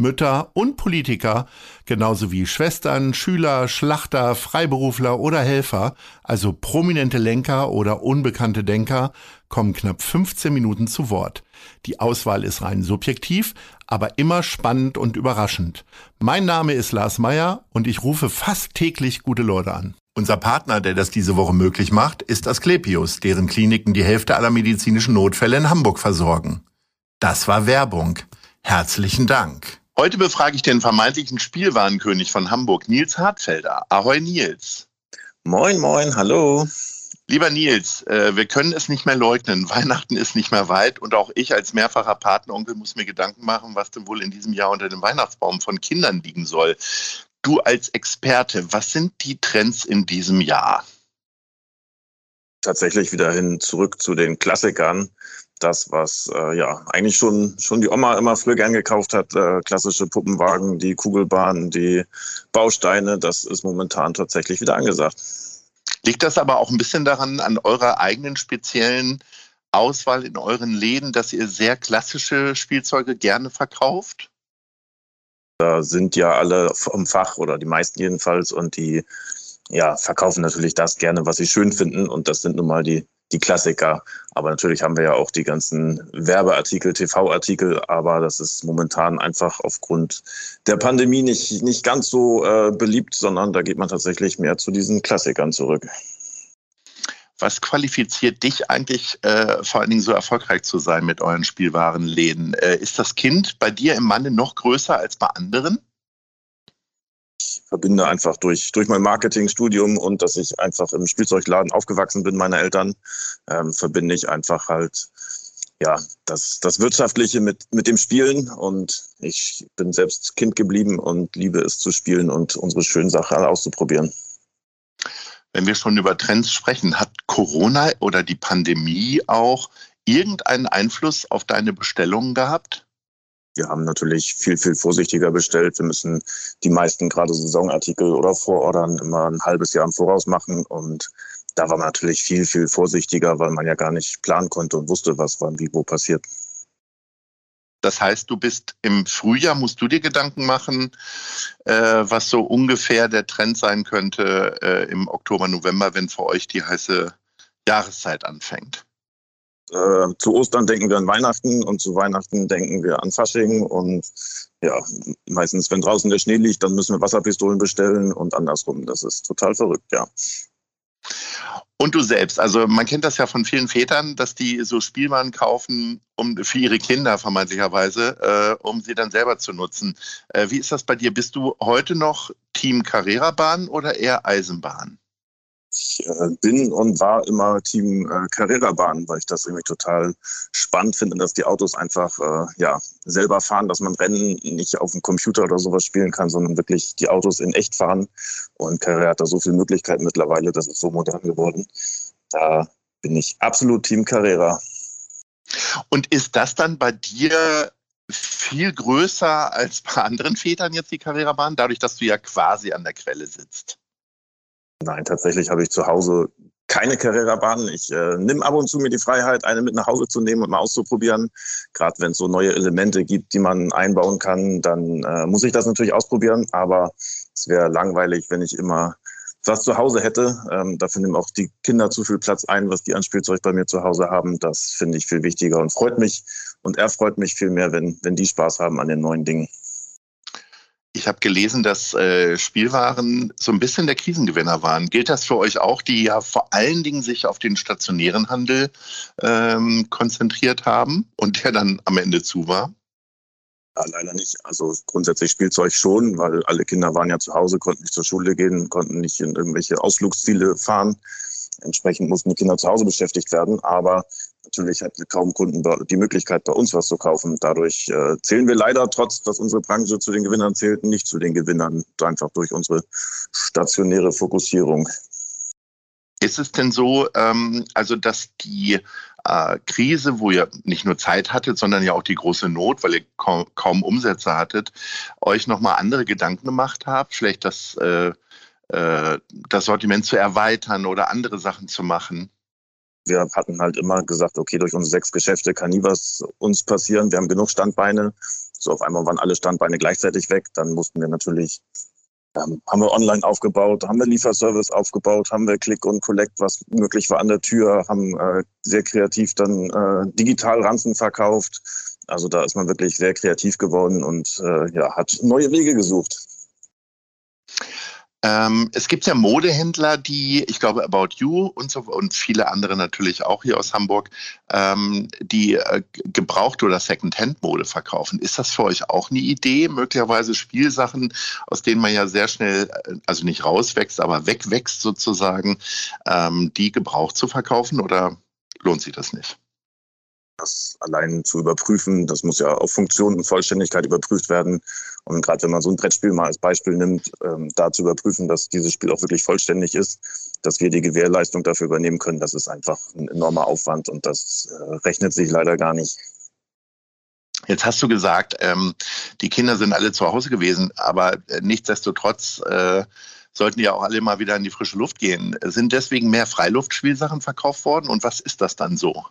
Mütter und Politiker, genauso wie Schwestern, Schüler, Schlachter, Freiberufler oder Helfer, also prominente Lenker oder unbekannte Denker, kommen knapp 15 Minuten zu Wort. Die Auswahl ist rein subjektiv, aber immer spannend und überraschend. Mein Name ist Lars Meyer und ich rufe fast täglich gute Leute an. Unser Partner, der das diese Woche möglich macht, ist Asklepios, deren Kliniken die Hälfte aller medizinischen Notfälle in Hamburg versorgen. Das war Werbung. Herzlichen Dank. Heute befrage ich den vermeintlichen Spielwarenkönig von Hamburg, Nils Hartfelder. Ahoi Nils. Moin, moin, hallo. Lieber Nils, äh, wir können es nicht mehr leugnen. Weihnachten ist nicht mehr weit und auch ich als mehrfacher Patenonkel muss mir Gedanken machen, was denn wohl in diesem Jahr unter dem Weihnachtsbaum von Kindern liegen soll. Du als Experte, was sind die Trends in diesem Jahr? Tatsächlich wieder hin zurück zu den Klassikern das, was äh, ja eigentlich schon, schon die Oma immer früher gern gekauft hat, äh, klassische Puppenwagen, die Kugelbahnen, die Bausteine, das ist momentan tatsächlich wieder angesagt. Liegt das aber auch ein bisschen daran, an eurer eigenen speziellen Auswahl in euren Läden, dass ihr sehr klassische Spielzeuge gerne verkauft? Da sind ja alle vom Fach oder die meisten jedenfalls und die ja, verkaufen natürlich das gerne, was sie schön finden und das sind nun mal die die Klassiker. Aber natürlich haben wir ja auch die ganzen Werbeartikel, TV-Artikel, aber das ist momentan einfach aufgrund der Pandemie nicht, nicht ganz so äh, beliebt, sondern da geht man tatsächlich mehr zu diesen Klassikern zurück. Was qualifiziert dich eigentlich äh, vor allen Dingen so erfolgreich zu sein mit euren Spielwarenläden? Äh, ist das Kind bei dir im Manne noch größer als bei anderen? Verbinde einfach durch, durch mein Marketingstudium und dass ich einfach im Spielzeugladen aufgewachsen bin, meine Eltern, ähm, verbinde ich einfach halt ja, das, das Wirtschaftliche mit, mit dem Spielen und ich bin selbst Kind geblieben und liebe es zu spielen und unsere schönen Sachen auszuprobieren. Wenn wir schon über Trends sprechen, hat Corona oder die Pandemie auch irgendeinen Einfluss auf deine Bestellungen gehabt? Wir haben natürlich viel, viel vorsichtiger bestellt. Wir müssen die meisten gerade Saisonartikel oder Vorordern immer ein halbes Jahr im Voraus machen. Und da war man natürlich viel, viel vorsichtiger, weil man ja gar nicht planen konnte und wusste, was wann wie wo passiert. Das heißt, du bist im Frühjahr, musst du dir Gedanken machen, äh, was so ungefähr der Trend sein könnte äh, im Oktober, November, wenn für euch die heiße Jahreszeit anfängt. Äh, zu Ostern denken wir an Weihnachten und zu Weihnachten denken wir an Fasching. Und ja, meistens, wenn draußen der Schnee liegt, dann müssen wir Wasserpistolen bestellen und andersrum. Das ist total verrückt, ja. Und du selbst, also man kennt das ja von vielen Vätern, dass die so Spielwaren kaufen, um für ihre Kinder vermeintlicherweise, äh, um sie dann selber zu nutzen. Äh, wie ist das bei dir? Bist du heute noch Team Carrera-Bahn oder eher Eisenbahn? Ich äh, bin und war immer Team äh, Carrera-Bahn, weil ich das irgendwie total spannend finde, dass die Autos einfach äh, ja, selber fahren, dass man Rennen nicht auf dem Computer oder sowas spielen kann, sondern wirklich die Autos in echt fahren. Und Carrera hat da so viele Möglichkeiten mittlerweile, das ist so modern geworden. Da bin ich absolut Team Carrera. Und ist das dann bei dir viel größer als bei anderen Vätern jetzt die Carrera-Bahn, dadurch, dass du ja quasi an der Quelle sitzt? Nein, tatsächlich habe ich zu Hause keine Carrera-Bahn. Ich äh, nehme ab und zu mir die Freiheit, eine mit nach Hause zu nehmen und mal auszuprobieren. Gerade wenn es so neue Elemente gibt, die man einbauen kann, dann äh, muss ich das natürlich ausprobieren. Aber es wäre langweilig, wenn ich immer was zu Hause hätte. Ähm, dafür nehmen auch die Kinder zu viel Platz ein, was die an Spielzeug bei mir zu Hause haben. Das finde ich viel wichtiger und freut mich. Und er freut mich viel mehr, wenn, wenn die Spaß haben an den neuen Dingen. Ich habe gelesen, dass äh, Spielwaren so ein bisschen der Krisengewinner waren. Gilt das für euch auch, die ja vor allen Dingen sich auf den stationären Handel ähm, konzentriert haben und der dann am Ende zu war? Ja, leider nicht. Also grundsätzlich Spielzeug schon, weil alle Kinder waren ja zu Hause, konnten nicht zur Schule gehen, konnten nicht in irgendwelche Ausflugsziele fahren. Entsprechend mussten die Kinder zu Hause beschäftigt werden. Aber natürlich hatten kaum Kunden die Möglichkeit, bei uns was zu kaufen. Dadurch äh, zählen wir leider, trotz dass unsere Branche zu den Gewinnern zählt, nicht zu den Gewinnern, einfach durch unsere stationäre Fokussierung. Ist es denn so, ähm, also dass die äh, Krise, wo ihr nicht nur Zeit hattet, sondern ja auch die große Not, weil ihr kaum, kaum Umsätze hattet, euch nochmal andere Gedanken gemacht habt, vielleicht das, äh, äh, das Sortiment zu erweitern oder andere Sachen zu machen? Wir hatten halt immer gesagt, okay, durch unsere sechs Geschäfte kann nie was uns passieren. Wir haben genug Standbeine. So auf einmal waren alle Standbeine gleichzeitig weg. Dann mussten wir natürlich ähm, haben wir online aufgebaut, haben wir Lieferservice aufgebaut, haben wir Click und Collect, was möglich war an der Tür, haben äh, sehr kreativ dann äh, digital Ranzen verkauft. Also da ist man wirklich sehr kreativ geworden und äh, ja, hat neue Wege gesucht. Ähm, es gibt ja Modehändler, die, ich glaube, About You und so und viele andere natürlich auch hier aus Hamburg, ähm, die äh, gebrauchte oder Second-Hand-Mode verkaufen. Ist das für euch auch eine Idee? Möglicherweise Spielsachen, aus denen man ja sehr schnell, äh, also nicht rauswächst, aber wegwächst sozusagen, ähm, die gebraucht zu verkaufen oder lohnt sich das nicht? das allein zu überprüfen, das muss ja auf Funktion und Vollständigkeit überprüft werden. Und gerade wenn man so ein Brettspiel mal als Beispiel nimmt, ähm, da zu überprüfen, dass dieses Spiel auch wirklich vollständig ist, dass wir die Gewährleistung dafür übernehmen können, das ist einfach ein enormer Aufwand und das äh, rechnet sich leider gar nicht. Jetzt hast du gesagt, ähm, die Kinder sind alle zu Hause gewesen, aber äh, nichtsdestotrotz äh, sollten ja auch alle mal wieder in die frische Luft gehen. Sind deswegen mehr Freiluftspielsachen verkauft worden und was ist das dann so?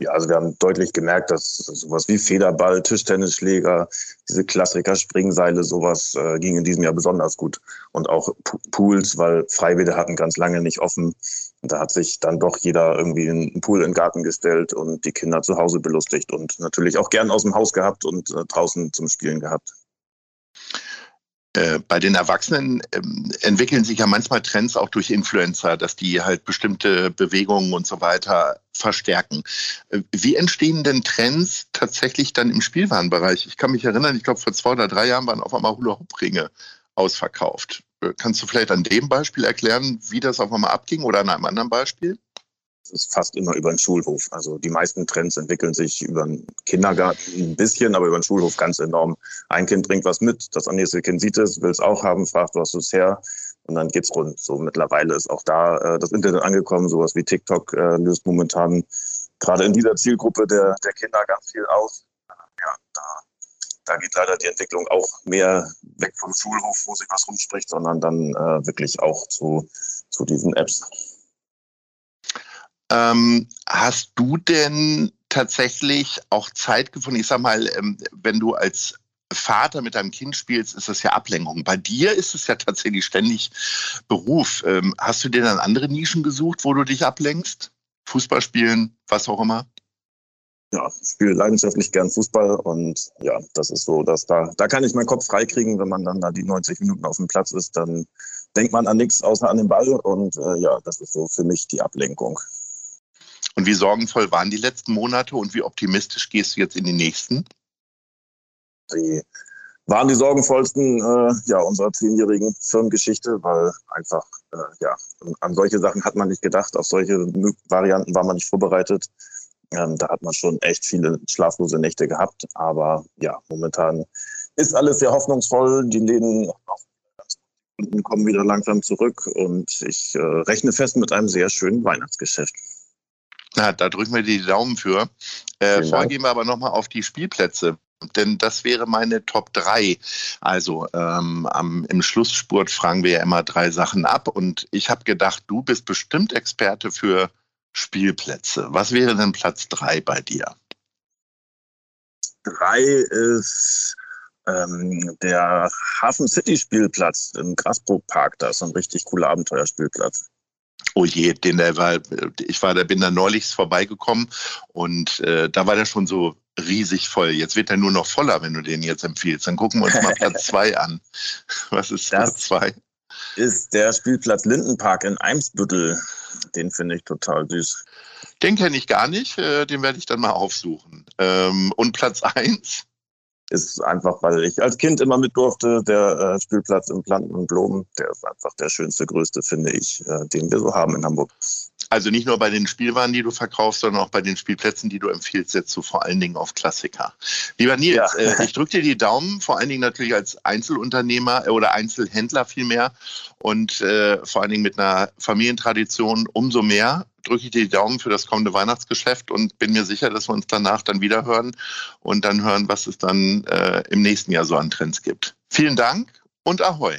Ja, also wir haben deutlich gemerkt, dass sowas wie Federball, Tischtennisschläger, diese Klassiker, Springseile, sowas äh, ging in diesem Jahr besonders gut. Und auch Pools, weil Freibäder hatten ganz lange nicht offen. Und da hat sich dann doch jeder irgendwie einen Pool in den Garten gestellt und die Kinder zu Hause belustigt und natürlich auch gern aus dem Haus gehabt und äh, draußen zum Spielen gehabt. Äh, bei den Erwachsenen ähm, entwickeln sich ja manchmal Trends auch durch Influencer, dass die halt bestimmte Bewegungen und so weiter verstärken. Äh, wie entstehen denn Trends tatsächlich dann im Spielwarenbereich? Ich kann mich erinnern, ich glaube, vor zwei oder drei Jahren waren auf einmal Hula-Hoop-Ringe ausverkauft. Äh, kannst du vielleicht an dem Beispiel erklären, wie das auf einmal abging oder an einem anderen Beispiel? Ist fast immer über den Schulhof. Also die meisten Trends entwickeln sich über den Kindergarten ein bisschen, aber über den Schulhof ganz enorm. Ein Kind bringt was mit, das nächste Kind sieht es, will es auch haben, fragt, was es her und dann geht's rund. So mittlerweile ist auch da äh, das Internet angekommen, sowas wie TikTok äh, löst momentan gerade in dieser Zielgruppe der, der Kinder ganz viel aus. Ja, da, da geht leider die Entwicklung auch mehr weg vom Schulhof, wo sich was rumspricht, sondern dann äh, wirklich auch zu, zu diesen Apps. Ähm, hast du denn tatsächlich auch Zeit gefunden? Ich sag mal, ähm, wenn du als Vater mit deinem Kind spielst, ist das ja Ablenkung. Bei dir ist es ja tatsächlich ständig Beruf. Ähm, hast du dir dann andere Nischen gesucht, wo du dich ablenkst? Fußball spielen, was auch immer? Ja, ich spiele leidenschaftlich gern Fußball und ja, das ist so, dass da, da kann ich meinen Kopf freikriegen, wenn man dann da die 90 Minuten auf dem Platz ist, dann denkt man an nichts außer an den Ball und äh, ja, das ist so für mich die Ablenkung. Und wie sorgenvoll waren die letzten Monate und wie optimistisch gehst du jetzt in die nächsten? Die waren die sorgenvollsten äh, ja, unserer zehnjährigen Firmengeschichte, weil einfach äh, ja, an solche Sachen hat man nicht gedacht, auf solche Varianten war man nicht vorbereitet. Ähm, da hat man schon echt viele schlaflose Nächte gehabt. Aber ja, momentan ist alles sehr hoffnungsvoll. Die Läden kommen wieder langsam zurück und ich äh, rechne fest mit einem sehr schönen Weihnachtsgeschäft. Na, da drücken wir die Daumen für. Äh, vorher gehen wir aber nochmal auf die Spielplätze. Denn das wäre meine Top 3. Also ähm, am, im Schlussspurt fragen wir ja immer drei Sachen ab. Und ich habe gedacht, du bist bestimmt Experte für Spielplätze. Was wäre denn Platz 3 bei dir? 3 ist ähm, der Hafen City Spielplatz im Grasbrook Park. Da ist ein richtig cooler Abenteuerspielplatz. Oh je, den der war, ich war, da bin da neulich vorbeigekommen und äh, da war der schon so riesig voll. Jetzt wird er nur noch voller, wenn du den jetzt empfiehlst. Dann gucken wir uns mal Platz zwei an. Was ist das Platz zwei? Ist der Spielplatz Lindenpark in Eimsbüttel. Den finde ich total süß. Den kenne ich gar nicht, äh, den werde ich dann mal aufsuchen. Ähm, und Platz eins? Ist einfach, weil ich als Kind immer mit durfte, der äh, Spielplatz im Planten und Blumen, der ist einfach der schönste, größte, finde ich, äh, den wir so haben in Hamburg. Also nicht nur bei den Spielwaren, die du verkaufst, sondern auch bei den Spielplätzen, die du empfiehlst, setzt du vor allen Dingen auf Klassiker. Lieber Nils, ja. äh, ich drücke dir die Daumen, vor allen Dingen natürlich als Einzelunternehmer äh, oder Einzelhändler vielmehr und äh, vor allen Dingen mit einer Familientradition umso mehr drücke ich dir die Daumen für das kommende Weihnachtsgeschäft und bin mir sicher, dass wir uns danach dann wieder hören und dann hören, was es dann äh, im nächsten Jahr so an Trends gibt. Vielen Dank und Ahoi!